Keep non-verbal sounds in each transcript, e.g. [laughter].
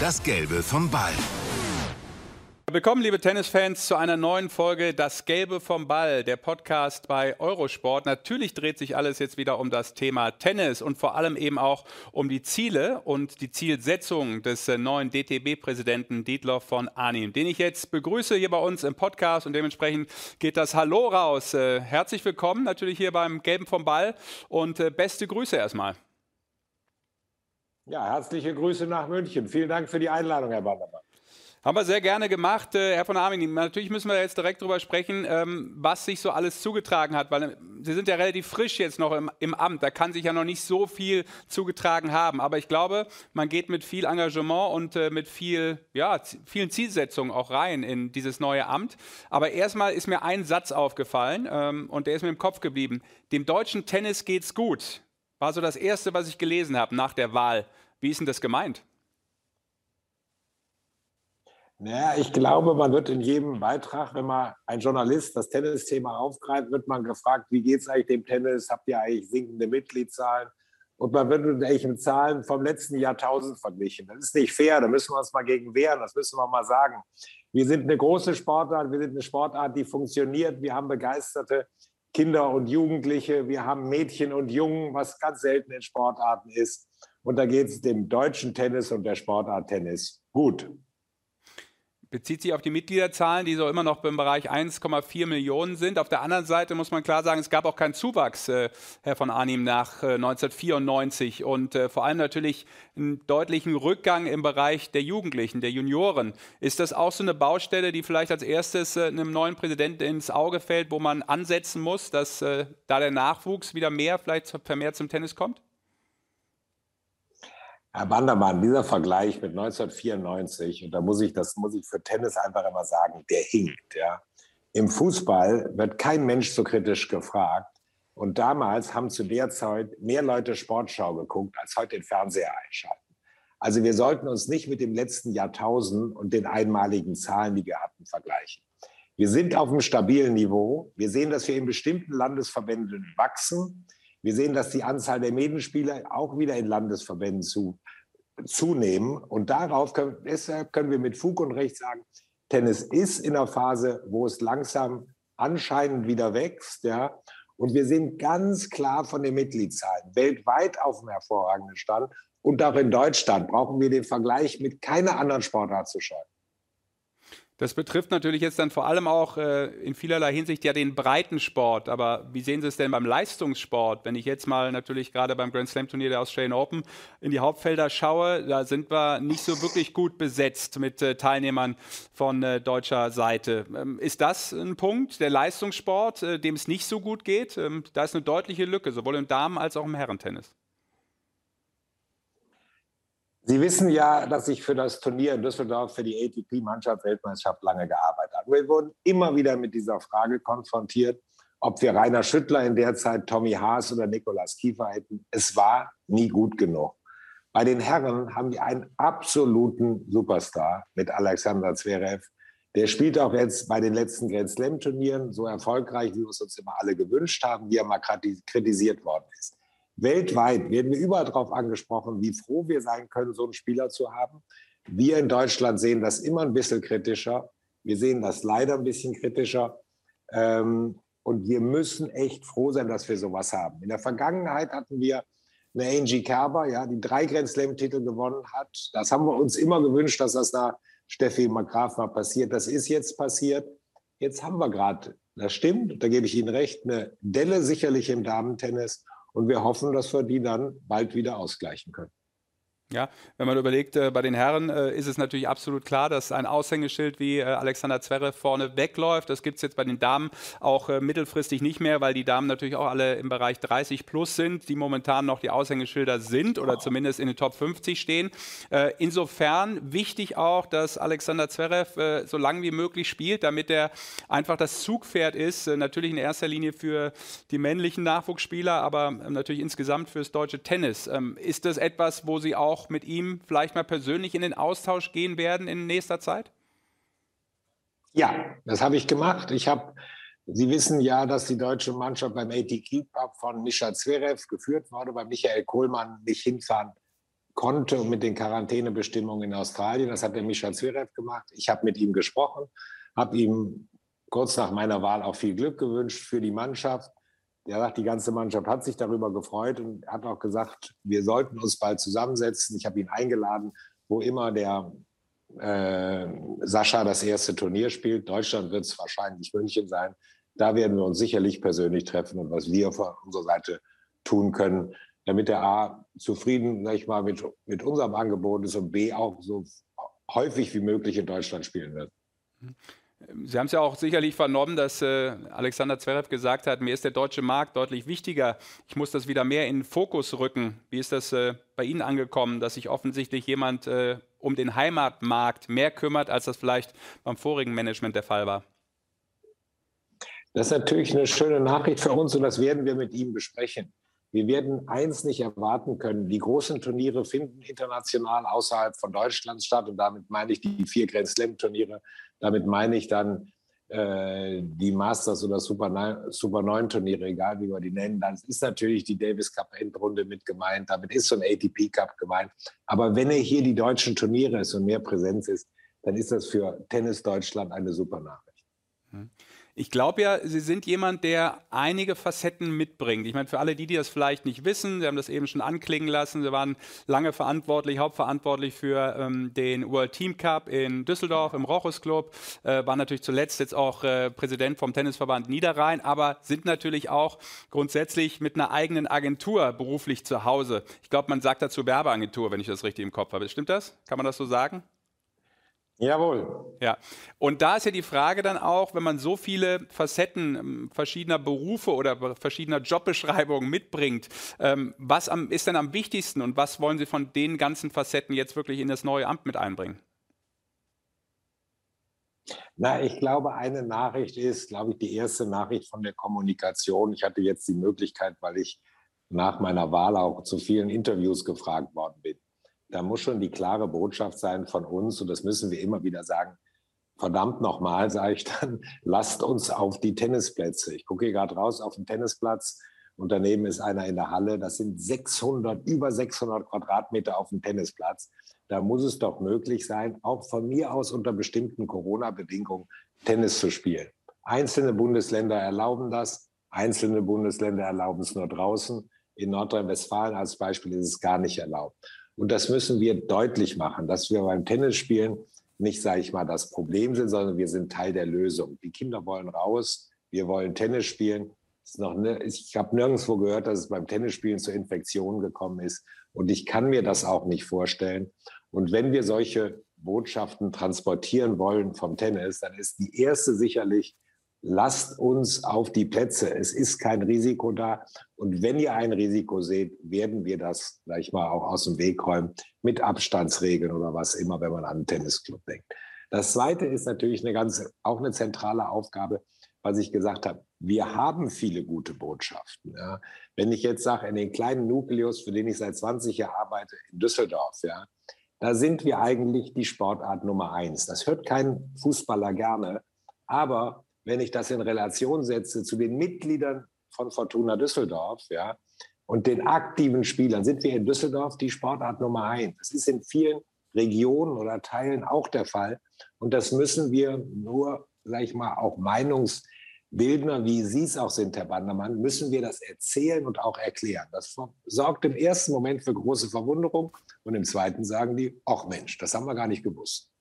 Das Gelbe vom Ball. Willkommen, liebe Tennisfans, zu einer neuen Folge Das Gelbe vom Ball, der Podcast bei Eurosport. Natürlich dreht sich alles jetzt wieder um das Thema Tennis und vor allem eben auch um die Ziele und die Zielsetzung des äh, neuen DTB-Präsidenten Dietloff von Arnim, den ich jetzt begrüße hier bei uns im Podcast und dementsprechend geht das Hallo raus. Äh, herzlich willkommen natürlich hier beim Gelben vom Ball und äh, beste Grüße erstmal. Ja, herzliche Grüße nach München. Vielen Dank für die Einladung, Herr Bandermann. Haben wir sehr gerne gemacht, äh, Herr von Armin. Natürlich müssen wir jetzt direkt darüber sprechen, ähm, was sich so alles zugetragen hat, weil äh, Sie sind ja relativ frisch jetzt noch im, im, Amt. Da kann sich ja noch nicht so viel zugetragen haben. Aber ich glaube, man geht mit viel Engagement und äh, mit viel, ja, vielen Zielsetzungen auch rein in dieses neue Amt. Aber erstmal ist mir ein Satz aufgefallen ähm, und der ist mir im Kopf geblieben. Dem deutschen Tennis geht's gut. War so das Erste, was ich gelesen habe nach der Wahl. Wie ist denn das gemeint? Naja, ich glaube, man wird in jedem Beitrag, wenn man ein Journalist das Tennisthema aufgreift, wird man gefragt, wie geht es eigentlich dem Tennis? Habt ihr eigentlich sinkende Mitgliedszahlen? Und man wird mit welchen Zahlen vom letzten Jahrtausend verglichen. Das ist nicht fair, da müssen wir uns mal gegen wehren, das müssen wir mal sagen. Wir sind eine große Sportart, wir sind eine Sportart, die funktioniert. Wir haben begeisterte Kinder und Jugendliche, wir haben Mädchen und Jungen, was ganz selten in Sportarten ist. Und da geht es dem deutschen Tennis und der Sportart Tennis gut bezieht sich auf die Mitgliederzahlen, die so immer noch im Bereich 1,4 Millionen sind. Auf der anderen Seite muss man klar sagen, es gab auch keinen Zuwachs, äh, Herr von Arnim, nach äh, 1994 und äh, vor allem natürlich einen deutlichen Rückgang im Bereich der Jugendlichen, der Junioren. Ist das auch so eine Baustelle, die vielleicht als erstes äh, einem neuen Präsidenten ins Auge fällt, wo man ansetzen muss, dass äh, da der Nachwuchs wieder mehr, vielleicht vermehrt zum Tennis kommt? Herr Bandermann, dieser Vergleich mit 1994, und da muss ich, das muss ich für Tennis einfach immer sagen, der hinkt. Ja. Im Fußball wird kein Mensch so kritisch gefragt. Und damals haben zu der Zeit mehr Leute Sportschau geguckt, als heute den Fernseher einschalten. Also wir sollten uns nicht mit dem letzten Jahrtausend und den einmaligen Zahlen, die wir hatten, vergleichen. Wir sind auf einem stabilen Niveau. Wir sehen, dass wir in bestimmten Landesverbänden wachsen. Wir sehen, dass die Anzahl der Medienspieler auch wieder in Landesverbänden zu, zunehmen. Und darauf können, deshalb können wir mit Fug und Recht sagen, Tennis ist in einer Phase, wo es langsam anscheinend wieder wächst. Ja. Und wir sind ganz klar von den Mitgliedszahlen weltweit auf einem hervorragenden Stand. Und auch in Deutschland brauchen wir den Vergleich mit keiner anderen Sportart zu scheiden. Das betrifft natürlich jetzt dann vor allem auch äh, in vielerlei Hinsicht ja den Breitensport. Aber wie sehen Sie es denn beim Leistungssport? Wenn ich jetzt mal natürlich gerade beim Grand Slam Turnier der Australian Open in die Hauptfelder schaue, da sind wir nicht so wirklich gut besetzt mit äh, Teilnehmern von äh, deutscher Seite. Ähm, ist das ein Punkt, der Leistungssport, äh, dem es nicht so gut geht? Ähm, da ist eine deutliche Lücke, sowohl im Damen- als auch im Herrentennis. Sie wissen ja, dass ich für das Turnier in Düsseldorf für die ATP-Mannschaftsweltmeisterschaft lange gearbeitet habe. Wir wurden immer wieder mit dieser Frage konfrontiert, ob wir Rainer Schüttler in der Zeit, Tommy Haas oder Nikolaus Kiefer hätten. Es war nie gut genug. Bei den Herren haben wir einen absoluten Superstar mit Alexander Zverev. Der spielt auch jetzt bei den letzten Grand Slam Turnieren so erfolgreich, wie wir es uns immer alle gewünscht haben, wie er mal kritisiert worden ist. Weltweit werden wir überall darauf angesprochen, wie froh wir sein können, so einen Spieler zu haben. Wir in Deutschland sehen das immer ein bisschen kritischer. Wir sehen das leider ein bisschen kritischer. Ähm, und wir müssen echt froh sein, dass wir sowas haben. In der Vergangenheit hatten wir eine Angie Kerber, ja, die drei Grand Slam-Titel gewonnen hat. Das haben wir uns immer gewünscht, dass das da Steffi McGrath mal passiert. Das ist jetzt passiert. Jetzt haben wir gerade, das stimmt, da gebe ich Ihnen recht, eine Delle sicherlich im Damentennis. Und wir hoffen, dass wir die dann bald wieder ausgleichen können. Ja, wenn man überlegt, äh, bei den Herren äh, ist es natürlich absolut klar, dass ein Aushängeschild wie äh, Alexander Zverev vorne wegläuft. Das gibt es jetzt bei den Damen auch äh, mittelfristig nicht mehr, weil die Damen natürlich auch alle im Bereich 30 plus sind, die momentan noch die Aushängeschilder sind oder zumindest in den Top 50 stehen. Äh, insofern wichtig auch, dass Alexander Zverev äh, so lange wie möglich spielt, damit er einfach das Zugpferd ist. natürlich in erster Linie für die männlichen Nachwuchsspieler, aber natürlich insgesamt fürs deutsche Tennis. Ähm, ist das etwas, wo Sie auch mit ihm vielleicht mal persönlich in den Austausch gehen werden in nächster Zeit? Ja, das habe ich gemacht. Ich habe, Sie wissen ja, dass die deutsche Mannschaft beim ATP Cup von Mischa Zverev geführt wurde, weil Michael Kohlmann nicht hinfahren konnte und mit den Quarantänebestimmungen in Australien. Das hat der Mischa Zverev gemacht. Ich habe mit ihm gesprochen, habe ihm kurz nach meiner Wahl auch viel Glück gewünscht für die Mannschaft. Er sagt, die ganze Mannschaft hat sich darüber gefreut und hat auch gesagt, wir sollten uns bald zusammensetzen. Ich habe ihn eingeladen, wo immer der äh, Sascha das erste Turnier spielt. Deutschland wird es wahrscheinlich München sein. Da werden wir uns sicherlich persönlich treffen und was wir von unserer Seite tun können, damit der A zufrieden, sag ich mal, mit, mit unserem Angebot ist und B auch so häufig wie möglich in Deutschland spielen wird. Sie haben es ja auch sicherlich vernommen, dass äh, Alexander Zverev gesagt hat, mir ist der deutsche Markt deutlich wichtiger. Ich muss das wieder mehr in den Fokus rücken. Wie ist das äh, bei Ihnen angekommen, dass sich offensichtlich jemand äh, um den Heimatmarkt mehr kümmert, als das vielleicht beim vorigen Management der Fall war? Das ist natürlich eine schöne Nachricht für uns und das werden wir mit ihm besprechen. Wir werden eins nicht erwarten können. Die großen Turniere finden international außerhalb von Deutschland statt. Und damit meine ich die vier Grand Slam-Turniere. Damit meine ich dann äh, die Masters oder Super, 9, Super 9 Turniere, egal wie wir die nennen. Dann ist natürlich die Davis Cup Endrunde mit gemeint. Damit ist so ein ATP Cup gemeint. Aber wenn er hier die deutschen Turniere ist und mehr Präsenz ist, dann ist das für Tennis Deutschland eine super Nachricht. Mhm. Ich glaube ja, Sie sind jemand, der einige Facetten mitbringt. Ich meine, für alle die, die das vielleicht nicht wissen, Sie haben das eben schon anklingen lassen, Sie waren lange verantwortlich, hauptverantwortlich für ähm, den World Team Cup in Düsseldorf im Rochus Club, äh, waren natürlich zuletzt jetzt auch äh, Präsident vom Tennisverband Niederrhein, aber sind natürlich auch grundsätzlich mit einer eigenen Agentur beruflich zu Hause. Ich glaube, man sagt dazu Werbeagentur, wenn ich das richtig im Kopf habe. Stimmt das? Kann man das so sagen? Jawohl. Ja, und da ist ja die Frage dann auch, wenn man so viele Facetten ähm, verschiedener Berufe oder verschiedener Jobbeschreibungen mitbringt, ähm, was ist denn am wichtigsten und was wollen Sie von den ganzen Facetten jetzt wirklich in das neue Amt mit einbringen? Na, ich glaube, eine Nachricht ist, glaube ich, die erste Nachricht von der Kommunikation. Ich hatte jetzt die Möglichkeit, weil ich nach meiner Wahl auch zu vielen Interviews gefragt worden bin da muss schon die klare Botschaft sein von uns, und das müssen wir immer wieder sagen, verdammt nochmal, sage ich dann, [laughs] lasst uns auf die Tennisplätze. Ich gucke hier gerade raus auf den Tennisplatz und daneben ist einer in der Halle. Das sind 600, über 600 Quadratmeter auf dem Tennisplatz. Da muss es doch möglich sein, auch von mir aus unter bestimmten Corona-Bedingungen Tennis zu spielen. Einzelne Bundesländer erlauben das, einzelne Bundesländer erlauben es nur draußen. In Nordrhein-Westfalen als Beispiel ist es gar nicht erlaubt. Und das müssen wir deutlich machen, dass wir beim Tennisspielen nicht, sage ich mal, das Problem sind, sondern wir sind Teil der Lösung. Die Kinder wollen raus, wir wollen Tennis spielen. Ne, ich habe nirgendwo gehört, dass es beim Tennisspielen zu Infektionen gekommen ist. Und ich kann mir das auch nicht vorstellen. Und wenn wir solche Botschaften transportieren wollen vom Tennis, dann ist die erste sicherlich, lasst uns auf die Plätze. Es ist kein Risiko da. Und wenn ihr ein Risiko seht, werden wir das gleich mal auch aus dem Weg räumen mit Abstandsregeln oder was immer, wenn man an einen Tennisclub denkt. Das zweite ist natürlich eine ganz, auch eine zentrale Aufgabe, was ich gesagt habe. Wir haben viele gute Botschaften. Ja. Wenn ich jetzt sage, in den kleinen Nukleus, für den ich seit 20 Jahren arbeite, in Düsseldorf, ja, da sind wir eigentlich die Sportart Nummer eins. Das hört kein Fußballer gerne, aber wenn ich das in Relation setze zu den Mitgliedern von Fortuna Düsseldorf, ja, und den aktiven Spielern, sind wir in Düsseldorf die Sportart Nummer eins. Das ist in vielen Regionen oder Teilen auch der Fall. Und das müssen wir nur, sage ich mal, auch Meinungsbildner, wie Sie es auch sind, Herr Bandermann, müssen wir das erzählen und auch erklären. Das sorgt im ersten Moment für große Verwunderung und im zweiten sagen die, ach Mensch, das haben wir gar nicht gewusst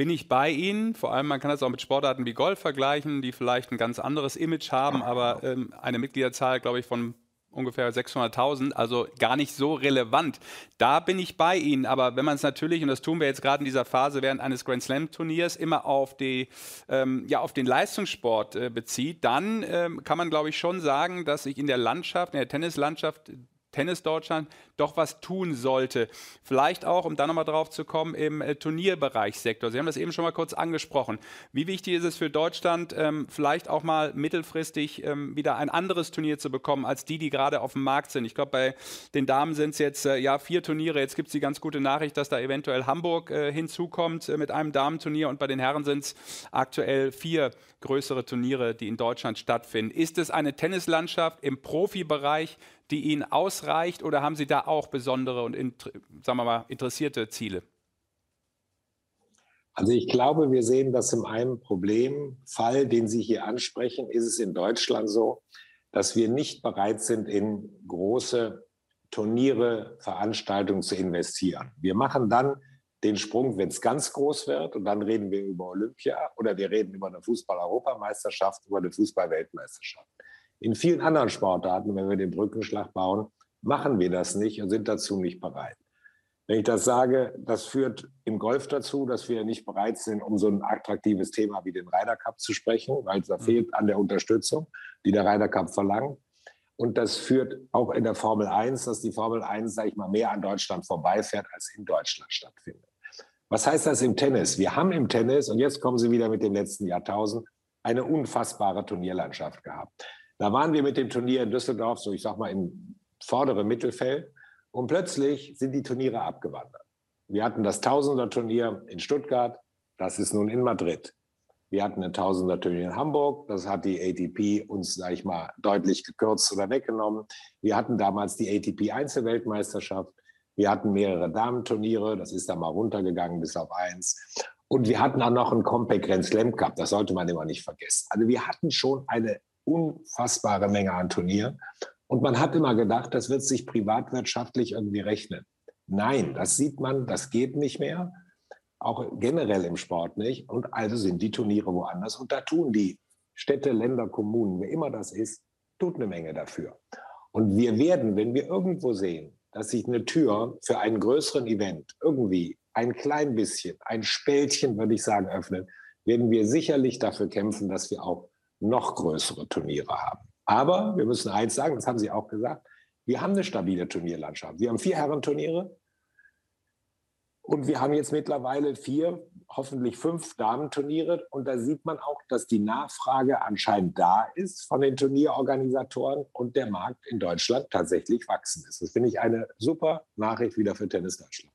bin ich bei Ihnen. Vor allem, man kann das auch mit Sportarten wie Golf vergleichen, die vielleicht ein ganz anderes Image haben, aber ähm, eine Mitgliederzahl, glaube ich, von ungefähr 600.000, also gar nicht so relevant. Da bin ich bei Ihnen, aber wenn man es natürlich, und das tun wir jetzt gerade in dieser Phase während eines Grand Slam Turniers, immer auf, die, ähm, ja, auf den Leistungssport äh, bezieht, dann ähm, kann man, glaube ich, schon sagen, dass sich in der Landschaft, in der Tennislandschaft Tennis Deutschland doch was tun sollte. Vielleicht auch, um da nochmal drauf zu kommen, im äh, Turnierbereichssektor. Sie haben das eben schon mal kurz angesprochen. Wie wichtig ist es für Deutschland, ähm, vielleicht auch mal mittelfristig ähm, wieder ein anderes Turnier zu bekommen, als die, die gerade auf dem Markt sind? Ich glaube, bei den Damen sind es jetzt äh, ja vier Turniere. Jetzt gibt es die ganz gute Nachricht, dass da eventuell Hamburg äh, hinzukommt äh, mit einem Damenturnier und bei den Herren sind es aktuell vier größere Turniere, die in Deutschland stattfinden. Ist es eine Tennislandschaft im Profibereich, die Ihnen ausreicht oder haben Sie da auch besondere und sagen wir mal interessierte Ziele? Also ich glaube, wir sehen das in einem Problemfall, den Sie hier ansprechen, ist es in Deutschland so, dass wir nicht bereit sind, in große Turniere, Veranstaltungen zu investieren. Wir machen dann den Sprung, wenn es ganz groß wird, und dann reden wir über Olympia oder wir reden über eine Fußball-Europameisterschaft, über eine Fußball-Weltmeisterschaft. In vielen anderen Sportarten, wenn wir den Brückenschlag bauen, machen wir das nicht und sind dazu nicht bereit. Wenn ich das sage, das führt im Golf dazu, dass wir nicht bereit sind, um so ein attraktives Thema wie den Ryder Cup zu sprechen, weil es da mhm. fehlt an der Unterstützung, die der Ryder Cup verlangt. Und das führt auch in der Formel 1, dass die Formel 1, sage ich mal, mehr an Deutschland vorbeifährt, als in Deutschland stattfindet. Was heißt das im Tennis? Wir haben im Tennis, und jetzt kommen Sie wieder mit dem letzten Jahrtausend, eine unfassbare Turnierlandschaft gehabt. Da waren wir mit dem Turnier in Düsseldorf, so ich sag mal, im vorderen Mittelfeld. Und plötzlich sind die Turniere abgewandert. Wir hatten das Tausender-Turnier in Stuttgart, das ist nun in Madrid. Wir hatten ein Tausender-Turnier in Hamburg, das hat die ATP uns, sag ich mal, deutlich gekürzt oder weggenommen. Wir hatten damals die ATP-Einzelweltmeisterschaft. Wir hatten mehrere Damenturniere, das ist dann mal runtergegangen bis auf eins. Und wir hatten auch noch einen Compact Grand Slam Cup, das sollte man immer nicht vergessen. Also wir hatten schon eine unfassbare Menge an Turnieren. Und man hat immer gedacht, das wird sich privatwirtschaftlich irgendwie rechnen. Nein, das sieht man, das geht nicht mehr. Auch generell im Sport nicht. Und also sind die Turniere woanders. Und da tun die Städte, Länder, Kommunen, wer immer das ist, tut eine Menge dafür. Und wir werden, wenn wir irgendwo sehen, dass sich eine Tür für einen größeren Event irgendwie ein klein bisschen, ein Spältchen, würde ich sagen, öffnet, werden wir sicherlich dafür kämpfen, dass wir auch noch größere Turniere haben. Aber wir müssen eins sagen, das haben Sie auch gesagt, wir haben eine stabile Turnierlandschaft. Wir haben vier Herrenturniere und wir haben jetzt mittlerweile vier, hoffentlich fünf Damenturniere. Und da sieht man auch, dass die Nachfrage anscheinend da ist von den Turnierorganisatoren und der Markt in Deutschland tatsächlich wachsen ist. Das finde ich eine super Nachricht wieder für Tennis Deutschland.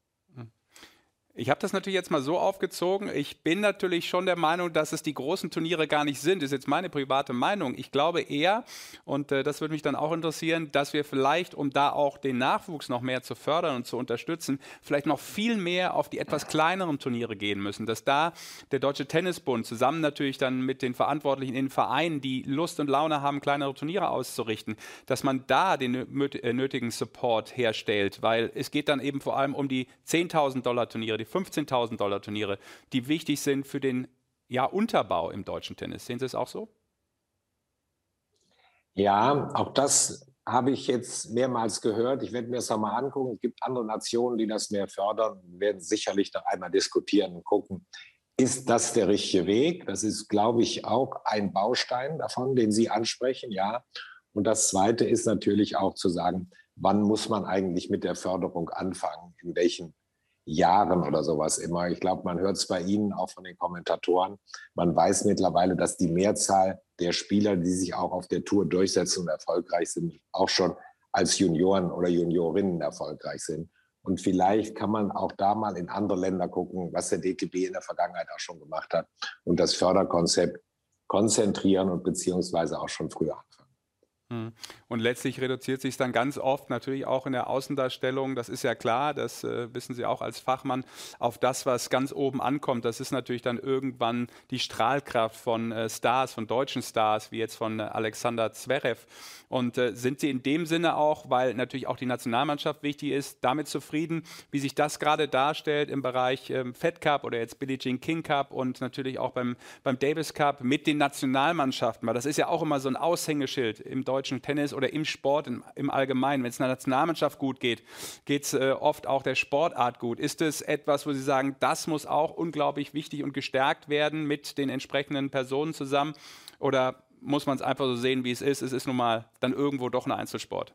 Ich habe das natürlich jetzt mal so aufgezogen. Ich bin natürlich schon der Meinung, dass es die großen Turniere gar nicht sind. Das ist jetzt meine private Meinung. Ich glaube eher, und äh, das würde mich dann auch interessieren, dass wir vielleicht, um da auch den Nachwuchs noch mehr zu fördern und zu unterstützen, vielleicht noch viel mehr auf die etwas kleineren Turniere gehen müssen. Dass da der Deutsche Tennisbund zusammen natürlich dann mit den Verantwortlichen in den Vereinen, die Lust und Laune haben, kleinere Turniere auszurichten, dass man da den äh, nötigen Support herstellt. Weil es geht dann eben vor allem um die 10.000 Dollar Turniere, die 15.000 Dollar Turniere, die wichtig sind für den ja, Unterbau im deutschen Tennis. Sehen Sie es auch so? Ja, auch das habe ich jetzt mehrmals gehört. Ich werde mir das nochmal angucken. Es gibt andere Nationen, die das mehr fördern. Wir werden sicherlich noch einmal diskutieren und gucken, ist das der richtige Weg? Das ist, glaube ich, auch ein Baustein davon, den Sie ansprechen, ja. Und das Zweite ist natürlich auch zu sagen, wann muss man eigentlich mit der Förderung anfangen? In welchen Jahren oder sowas immer. Ich glaube, man hört es bei Ihnen auch von den Kommentatoren. Man weiß mittlerweile, dass die Mehrzahl der Spieler, die sich auch auf der Tour durchsetzen und erfolgreich sind, auch schon als Junioren oder Juniorinnen erfolgreich sind. Und vielleicht kann man auch da mal in andere Länder gucken, was der DTB in der Vergangenheit auch schon gemacht hat und das Förderkonzept konzentrieren und beziehungsweise auch schon früher anfangen. Hm. Und letztlich reduziert sich dann ganz oft natürlich auch in der Außendarstellung, das ist ja klar, das äh, wissen Sie auch als Fachmann, auf das, was ganz oben ankommt. Das ist natürlich dann irgendwann die Strahlkraft von äh, Stars, von deutschen Stars, wie jetzt von äh, Alexander Zverev. Und äh, sind Sie in dem Sinne auch, weil natürlich auch die Nationalmannschaft wichtig ist, damit zufrieden, wie sich das gerade darstellt im Bereich ähm, Fed Cup oder jetzt Billie Jean King Cup und natürlich auch beim, beim Davis Cup mit den Nationalmannschaften? Weil das ist ja auch immer so ein Aushängeschild im deutschen Tennis oder im Sport im, im Allgemeinen. Wenn es einer Nationalmannschaft gut geht, geht es äh, oft auch der Sportart gut. Ist es etwas, wo Sie sagen, das muss auch unglaublich wichtig und gestärkt werden mit den entsprechenden Personen zusammen? Oder muss man es einfach so sehen, wie es ist? Es ist nun mal dann irgendwo doch ein Einzelsport.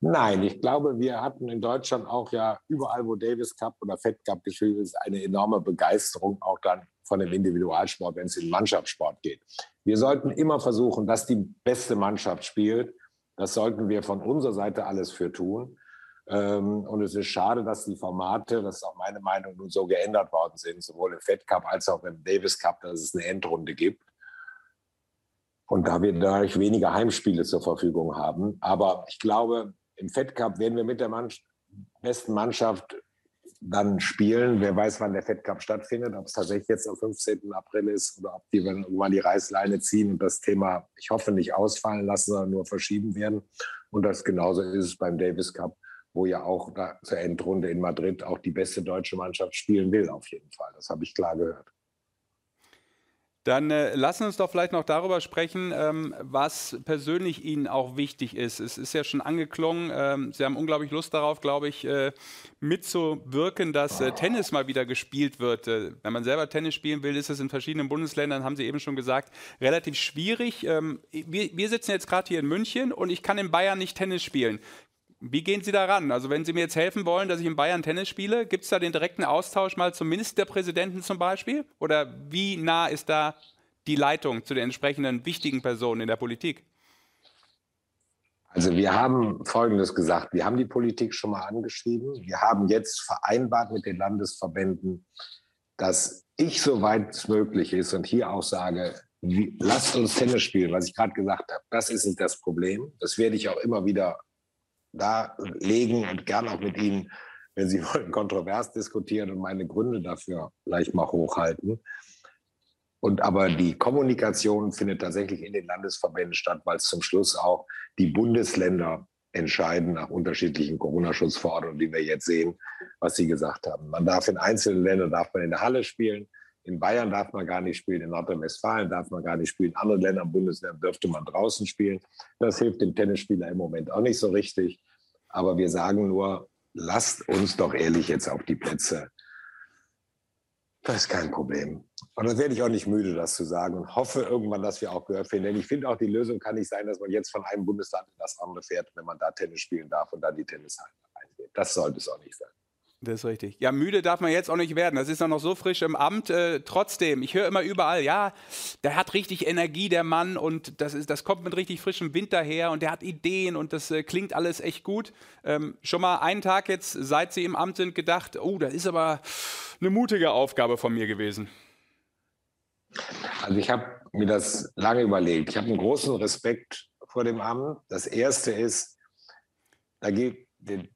Nein, ich glaube, wir hatten in Deutschland auch ja überall, wo Davis Cup oder Fed Cup gespielt ist, eine enorme Begeisterung auch dann von dem Individualsport, wenn es in den Mannschaftssport geht. Wir sollten immer versuchen, dass die beste Mannschaft spielt. Das sollten wir von unserer Seite alles für tun. Ähm, und es ist schade, dass die Formate, das ist auch meine Meinung, nun so geändert worden sind, sowohl im Fed Cup als auch im Davis Cup, dass es eine Endrunde gibt. Und da wir dadurch weniger Heimspiele zur Verfügung haben. Aber ich glaube, im Fed Cup werden wir mit der Mannschaft, besten Mannschaft dann spielen. Wer weiß, wann der Fed Cup stattfindet, ob es tatsächlich jetzt am 15. April ist oder ob die irgendwann die Reißleine ziehen und das Thema, ich hoffe, nicht ausfallen lassen, sondern nur verschieben werden. Und das genauso ist es beim Davis Cup, wo ja auch zur Endrunde in Madrid auch die beste deutsche Mannschaft spielen will, auf jeden Fall. Das habe ich klar gehört. Dann äh, lassen uns doch vielleicht noch darüber sprechen, ähm, was persönlich Ihnen auch wichtig ist. Es ist ja schon angeklungen, ähm, Sie haben unglaublich Lust darauf, glaube ich, äh, mitzuwirken, dass äh, Tennis mal wieder gespielt wird. Äh, wenn man selber Tennis spielen will, ist es in verschiedenen Bundesländern, haben Sie eben schon gesagt, relativ schwierig. Ähm, wir, wir sitzen jetzt gerade hier in München und ich kann in Bayern nicht Tennis spielen. Wie gehen Sie daran? Also wenn Sie mir jetzt helfen wollen, dass ich in Bayern Tennis spiele, gibt es da den direkten Austausch mal zum Ministerpräsidenten zum Beispiel? Oder wie nah ist da die Leitung zu den entsprechenden wichtigen Personen in der Politik? Also wir haben Folgendes gesagt. Wir haben die Politik schon mal angeschrieben. Wir haben jetzt vereinbart mit den Landesverbänden, dass ich, soweit es möglich ist, und hier auch sage, lasst uns Tennis spielen, was ich gerade gesagt habe. Das ist nicht das Problem. Das werde ich auch immer wieder darlegen und gern auch mit Ihnen, wenn Sie [laughs] wollen, kontrovers diskutieren und meine Gründe dafür gleich mal hochhalten. Und aber die Kommunikation findet tatsächlich in den Landesverbänden statt, weil es zum Schluss auch die Bundesländer entscheiden nach unterschiedlichen Corona-Schutzverordnungen, die wir jetzt sehen, was Sie gesagt haben. Man darf in einzelnen Ländern darf man in der Halle spielen, in Bayern darf man gar nicht spielen, in Nordrhein-Westfalen darf man gar nicht spielen, in anderen Ländern, Bundesländern dürfte man draußen spielen. Das hilft dem Tennisspieler im Moment auch nicht so richtig. Aber wir sagen nur, lasst uns doch ehrlich jetzt auf die Plätze. Das ist kein Problem. Und das werde ich auch nicht müde, das zu sagen und hoffe irgendwann, dass wir auch gehört finden. Denn ich finde auch, die Lösung kann nicht sein, dass man jetzt von einem Bundesland in das andere fährt, wenn man da Tennis spielen darf und dann die Tennishalle reingeht. Das sollte es auch nicht sein. Das ist richtig. Ja, müde darf man jetzt auch nicht werden. Das ist ja noch so frisch im Amt. Äh, trotzdem, ich höre immer überall, ja, der hat richtig Energie, der Mann, und das, ist, das kommt mit richtig frischem Wind daher und der hat Ideen und das äh, klingt alles echt gut. Ähm, schon mal einen Tag jetzt, seit Sie im Amt sind, gedacht, oh, das ist aber eine mutige Aufgabe von mir gewesen. Also ich habe mir das lange überlegt. Ich habe einen großen Respekt vor dem Amt. Das Erste ist, da geht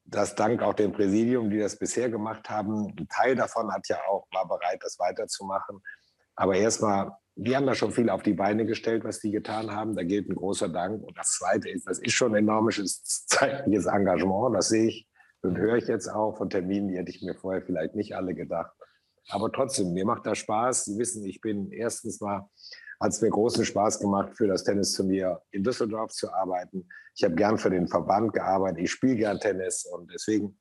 das dank auch dem Präsidium, die das bisher gemacht haben. Ein Teil davon hat ja auch, war bereit, das weiterzumachen. Aber erstmal, wir haben da schon viel auf die Beine gestellt, was die getan haben. Da gilt ein großer Dank. Und das Zweite ist, das ist schon ein enormes [laughs] zeitliches Engagement. Das sehe ich und höre ich jetzt auch von Terminen, die hätte ich mir vorher vielleicht nicht alle gedacht. Aber trotzdem, mir macht das Spaß. Sie wissen, ich bin erstens mal hat es mir großen Spaß gemacht, für das Tennisturnier in Düsseldorf zu arbeiten. Ich habe gern für den Verband gearbeitet. Ich spiele gern Tennis und deswegen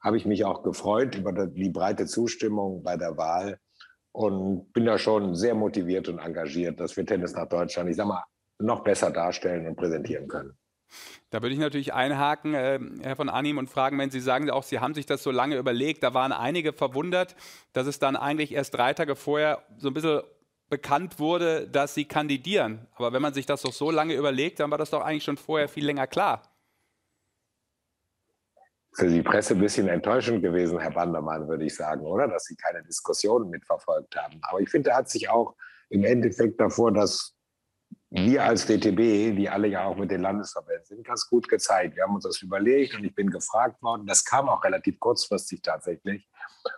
habe ich mich auch gefreut über die breite Zustimmung bei der Wahl und bin da schon sehr motiviert und engagiert, dass wir Tennis nach Deutschland, ich sag mal, noch besser darstellen und präsentieren können. Da würde ich natürlich einhaken, äh, Herr von Arnim, und fragen, wenn Sie sagen auch, Sie haben sich das so lange überlegt, da waren einige verwundert, dass es dann eigentlich erst drei Tage vorher so ein bisschen bekannt wurde, dass sie kandidieren. Aber wenn man sich das doch so lange überlegt, dann war das doch eigentlich schon vorher viel länger klar. Für die Presse ein bisschen enttäuschend gewesen, Herr Bandermann, würde ich sagen, oder? Dass Sie keine Diskussionen mitverfolgt haben. Aber ich finde, da hat sich auch im Endeffekt davor, dass wir als DTB, die alle ja auch mit den Landesverbänden sind, ganz gut gezeigt. Wir haben uns das überlegt und ich bin gefragt worden. Das kam auch relativ kurzfristig tatsächlich.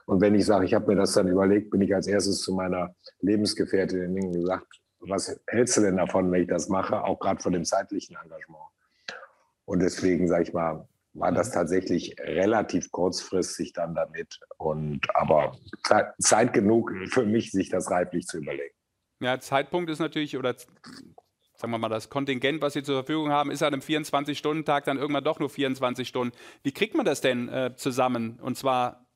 Und wenn ich sage, ich habe mir das dann überlegt, bin ich als erstes zu meiner Lebensgefährtin gesagt, was hältst du denn davon, wenn ich das mache, auch gerade von dem zeitlichen Engagement. Und deswegen, sage ich mal, war das tatsächlich relativ kurzfristig dann damit. Und aber Zeit genug für mich, sich das reiflich zu überlegen. Ja, Zeitpunkt ist natürlich, oder sagen wir mal, das Kontingent, was Sie zur Verfügung haben, ist an einem 24-Stunden-Tag dann irgendwann doch nur 24 Stunden. Wie kriegt man das denn äh, zusammen? Und zwar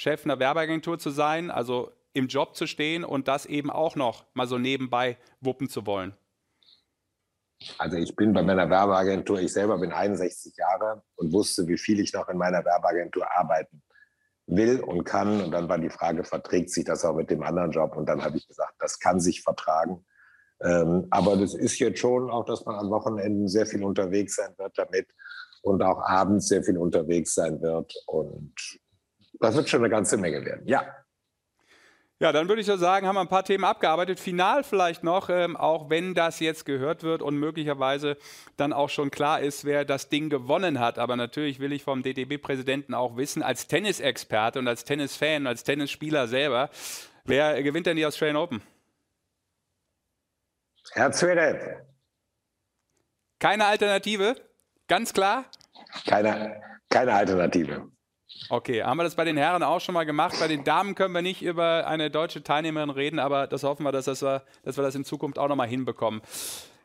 Chef einer Werbeagentur zu sein, also im Job zu stehen und das eben auch noch mal so nebenbei wuppen zu wollen? Also ich bin bei meiner Werbeagentur, ich selber bin 61 Jahre und wusste, wie viel ich noch in meiner Werbeagentur arbeiten will und kann. Und dann war die Frage, verträgt sich das auch mit dem anderen Job? Und dann habe ich gesagt, das kann sich vertragen. Ähm, aber das ist jetzt schon auch, dass man an Wochenenden sehr viel unterwegs sein wird damit und auch abends sehr viel unterwegs sein wird. Und das wird schon eine ganze Menge werden, ja. Ja, dann würde ich so sagen, haben wir ein paar Themen abgearbeitet. Final vielleicht noch, ähm, auch wenn das jetzt gehört wird und möglicherweise dann auch schon klar ist, wer das Ding gewonnen hat. Aber natürlich will ich vom DTB-Präsidenten auch wissen, als Tennisexperte und als Tennisfan, als Tennisspieler selber, wer gewinnt denn die Australian Open? Herr Zverev. Keine Alternative? Ganz klar? Keine, keine Alternative. Okay, haben wir das bei den Herren auch schon mal gemacht. Bei den Damen können wir nicht über eine deutsche Teilnehmerin reden, aber das hoffen wir, dass, das wir, dass wir das in Zukunft auch noch mal hinbekommen.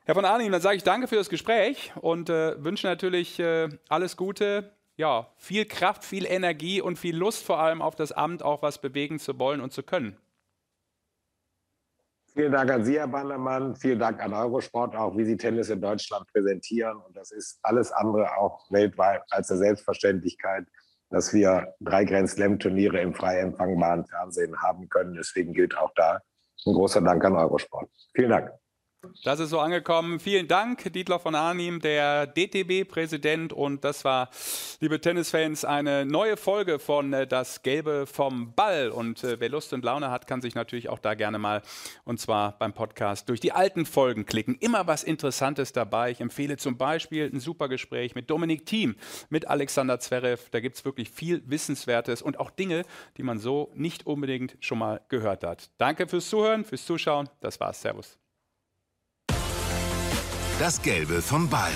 Herr von Arnim, dann sage ich danke für das Gespräch und äh, wünsche natürlich äh, alles Gute, ja, viel Kraft, viel Energie und viel Lust vor allem auf das Amt, auch was bewegen zu wollen und zu können. Vielen Dank an Sie, Herr Bandermann. Vielen Dank an Eurosport, auch wie Sie Tennis in Deutschland präsentieren. Und das ist alles andere auch weltweit als eine Selbstverständlichkeit dass wir drei Grand Slam-Turniere im frei empfangbaren Fernsehen haben können. Deswegen gilt auch da ein großer Dank an Eurosport. Vielen Dank. Das ist so angekommen. Vielen Dank, Dietler von Arnim, der DTB-Präsident. Und das war, liebe Tennisfans, eine neue Folge von äh, Das Gelbe vom Ball. Und äh, wer Lust und Laune hat, kann sich natürlich auch da gerne mal, und zwar beim Podcast, durch die alten Folgen klicken. Immer was Interessantes dabei. Ich empfehle zum Beispiel ein super Gespräch mit Dominik Thiem, mit Alexander Zverev. Da gibt es wirklich viel Wissenswertes und auch Dinge, die man so nicht unbedingt schon mal gehört hat. Danke fürs Zuhören, fürs Zuschauen. Das war's. Servus. Das Gelbe vom Ball.